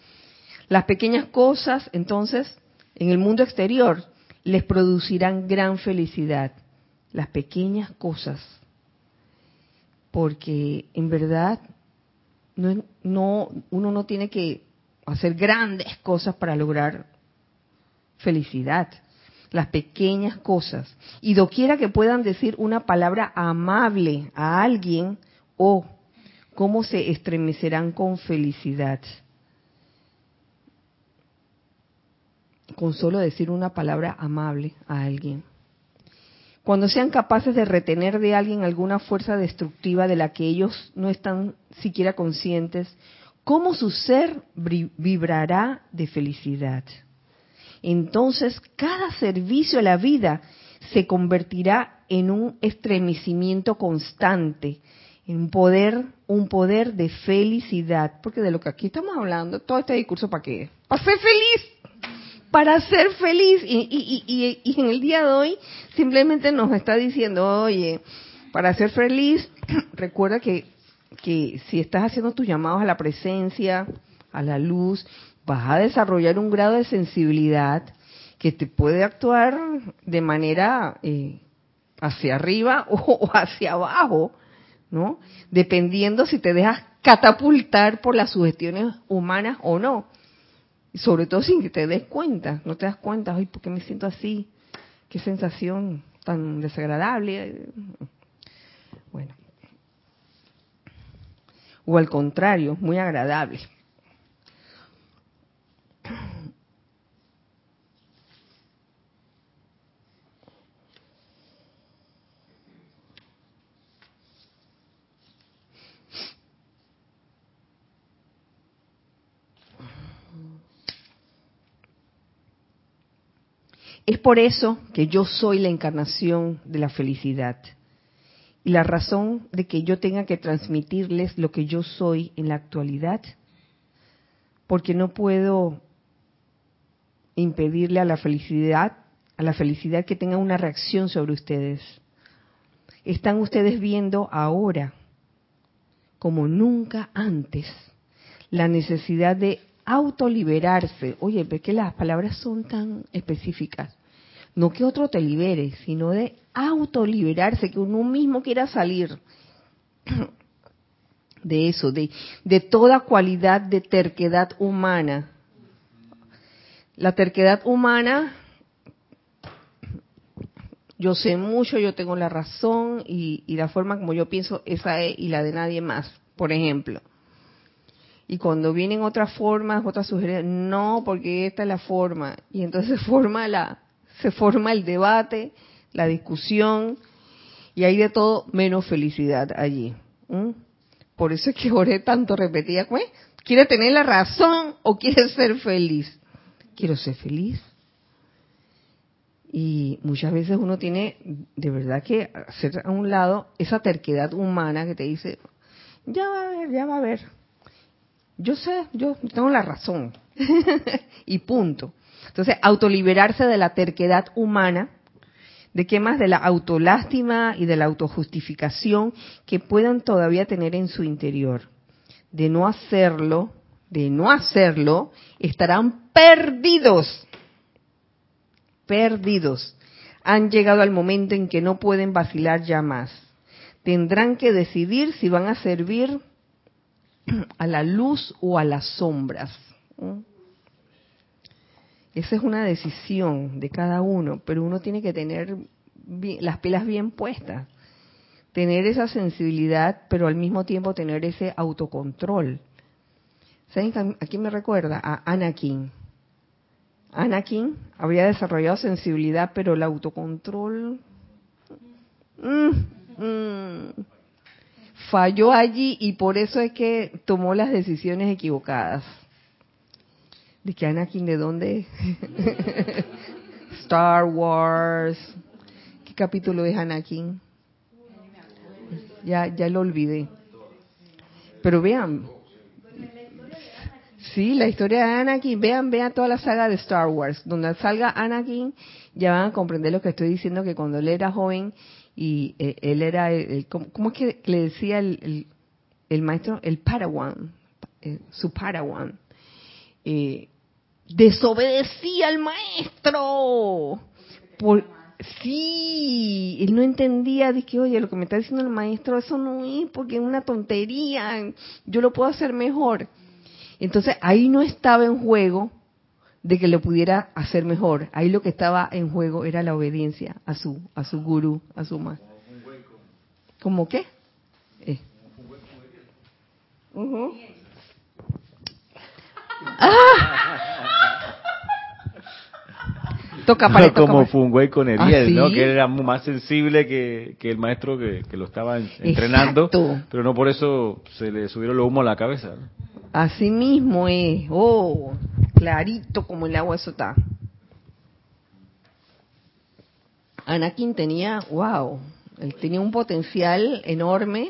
las pequeñas cosas, entonces, en el mundo exterior les producirán gran felicidad. Las pequeñas cosas. Porque en verdad no, no, uno no tiene que hacer grandes cosas para lograr felicidad. Las pequeñas cosas. Y doquiera que puedan decir una palabra amable a alguien o cómo se estremecerán con felicidad. con solo decir una palabra amable a alguien. Cuando sean capaces de retener de alguien alguna fuerza destructiva de la que ellos no están siquiera conscientes, ¿cómo su ser vibrará de felicidad? Entonces, cada servicio a la vida se convertirá en un estremecimiento constante, en un poder, un poder de felicidad, porque de lo que aquí estamos hablando, todo este discurso para qué? Para ser feliz para ser feliz. Y, en el día de hoy simplemente nos está diciendo, oye, para ser feliz, [clears throat] recuerda que, que si estás haciendo tus llamados a la presencia, a la luz, vas a desarrollar un grado de sensibilidad que te puede actuar de manera eh, hacia arriba [laughs] o, hacia abajo, ¿no? Dependiendo si te dejas catapultar por las sugestiones humanas o no sobre todo sin que te des cuenta, no te das cuenta, ay, ¿por qué me siento así? Qué sensación tan desagradable. Bueno. O al contrario, muy agradable. Es por eso que yo soy la encarnación de la felicidad. Y la razón de que yo tenga que transmitirles lo que yo soy en la actualidad, porque no puedo impedirle a la felicidad, a la felicidad que tenga una reacción sobre ustedes. Están ustedes viendo ahora, como nunca antes, la necesidad de autoliberarse. Oye, ¿por qué las palabras son tan específicas? No que otro te libere, sino de autoliberarse, que uno mismo quiera salir [clears throat] de eso, de, de toda cualidad de terquedad humana. La terquedad humana, yo sé mucho, yo tengo la razón y, y la forma como yo pienso, esa es y la de nadie más, por ejemplo. Y cuando vienen otras formas, otras sugerencias, no, porque esta es la forma. Y entonces [laughs] forma, la, se forma el debate, la discusión, y hay de todo menos felicidad allí. por eso es que oré tanto, repetía. ¿Quiere tener la razón o quiere ser feliz? Quiero ser feliz. Y muchas veces uno tiene de verdad que hacer a un lado esa terquedad humana que te dice, ya va a ver, ya va a ver. Yo sé, yo tengo la razón. [laughs] y punto. Entonces, autoliberarse de la terquedad humana, de qué más de la autolástima y de la autojustificación que puedan todavía tener en su interior. De no hacerlo, de no hacerlo, estarán perdidos perdidos. Han llegado al momento en que no pueden vacilar ya más. Tendrán que decidir si van a servir a la luz o a las sombras. Esa es una decisión de cada uno, pero uno tiene que tener las pilas bien puestas, tener esa sensibilidad, pero al mismo tiempo tener ese autocontrol. ¿Saben a quién me recuerda? A Anakin. Anakin había desarrollado sensibilidad, pero el autocontrol mm, mm, falló allí y por eso es que tomó las decisiones equivocadas. ¿De Anakin de dónde? [laughs] Star Wars. ¿Qué capítulo es Anakin? Ya, ya lo olvidé. Pero vean, Sí, la historia de Anakin, vean, vean toda la saga de Star Wars, donde salga Anakin, ya van a comprender lo que estoy diciendo, que cuando él era joven y eh, él era, el, ¿cómo, es que le decía el, el, maestro? El Padawan, eh, su Padawan. Eh, desobedecía al maestro. Por, sí, él no entendía, que, oye, lo que me está diciendo el maestro, eso no es porque es una tontería, yo lo puedo hacer mejor. Entonces ahí no estaba en juego de que lo pudiera hacer mejor. Ahí lo que estaba en juego era la obediencia a su a su gurú, a su maestro. ¿Cómo qué? Eh. Toca para, no, como fue un güey con Ariel, ¿Ah, ¿no? Que era más sensible que, el maestro que, lo estaba entrenando, pero no por eso se le subieron los humos a la cabeza. Así mismo es. Oh, clarito como el agua eso está. Anakin tenía, wow, él tenía un potencial enorme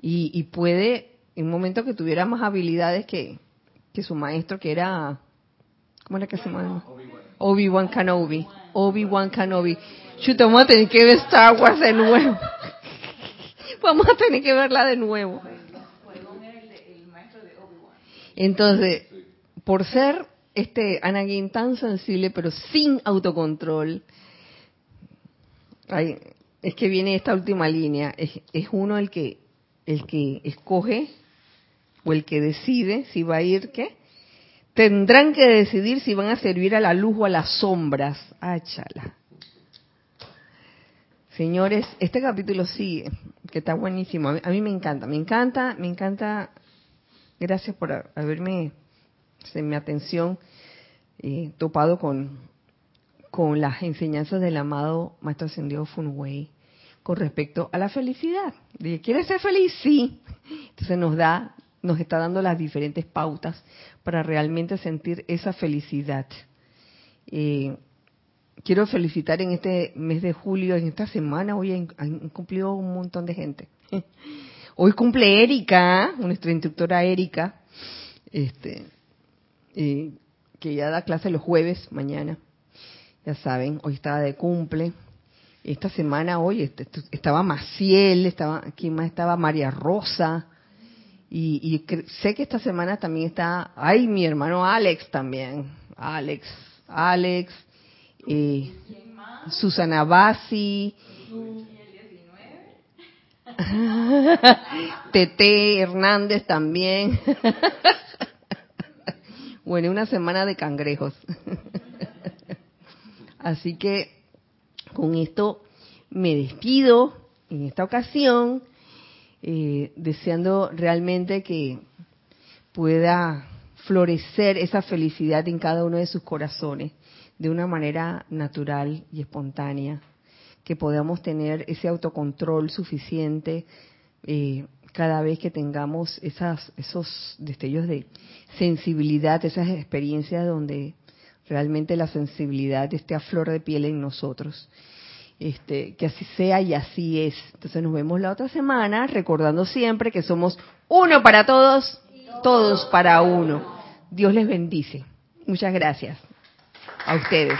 y, y puede, en un momento que tuviera más habilidades que, que su maestro, que era, ¿cómo era que se llama? Obi-Wan Kenobi. Obi-Wan Kenobi. Chuta, vamos a tener que ver Star Wars de nuevo. [laughs] vamos a tener que verla de nuevo. Entonces, por ser este Anakin tan sensible, pero sin autocontrol, es que viene esta última línea. Es, es uno el que, el que escoge o el que decide si va a ir, ¿qué? Tendrán que decidir si van a servir a la luz o a las sombras. Áchala. Señores, este capítulo sí, que está buenísimo. A mí, me encanta, me encanta, me encanta. Gracias por haberme, en mi atención, eh, topado con, con las enseñanzas del amado Maestro Ascendido Funway con respecto a la felicidad. ¿Quieres ser feliz? Sí. Entonces nos da nos está dando las diferentes pautas para realmente sentir esa felicidad. Eh, quiero felicitar en este mes de julio, en esta semana, hoy han, cumplido un montón de gente. [laughs] Hoy cumple Erika, nuestra instructora Erika, este, eh, que ya da clase los jueves, mañana. Ya saben, hoy estaba de cumple. Esta semana, hoy este, estaba Maciel, estaba, ¿quién más estaba? María Rosa, y, sé que esta semana también está, ay, mi hermano Alex también, Alex, Alex, eh, Susana Bassi, [laughs] Tete Hernández también. [laughs] bueno, una semana de cangrejos. [laughs] Así que con esto me despido en esta ocasión eh, deseando realmente que pueda florecer esa felicidad en cada uno de sus corazones de una manera natural y espontánea, que podamos tener ese autocontrol suficiente, eh, cada vez que tengamos esas, esos destellos de sensibilidad, esas experiencias donde realmente la sensibilidad esté a flor de piel en nosotros. Este, que así sea y así es. Entonces nos vemos la otra semana, recordando siempre que somos uno para todos, todos para uno. Dios les bendice. Muchas gracias a ustedes.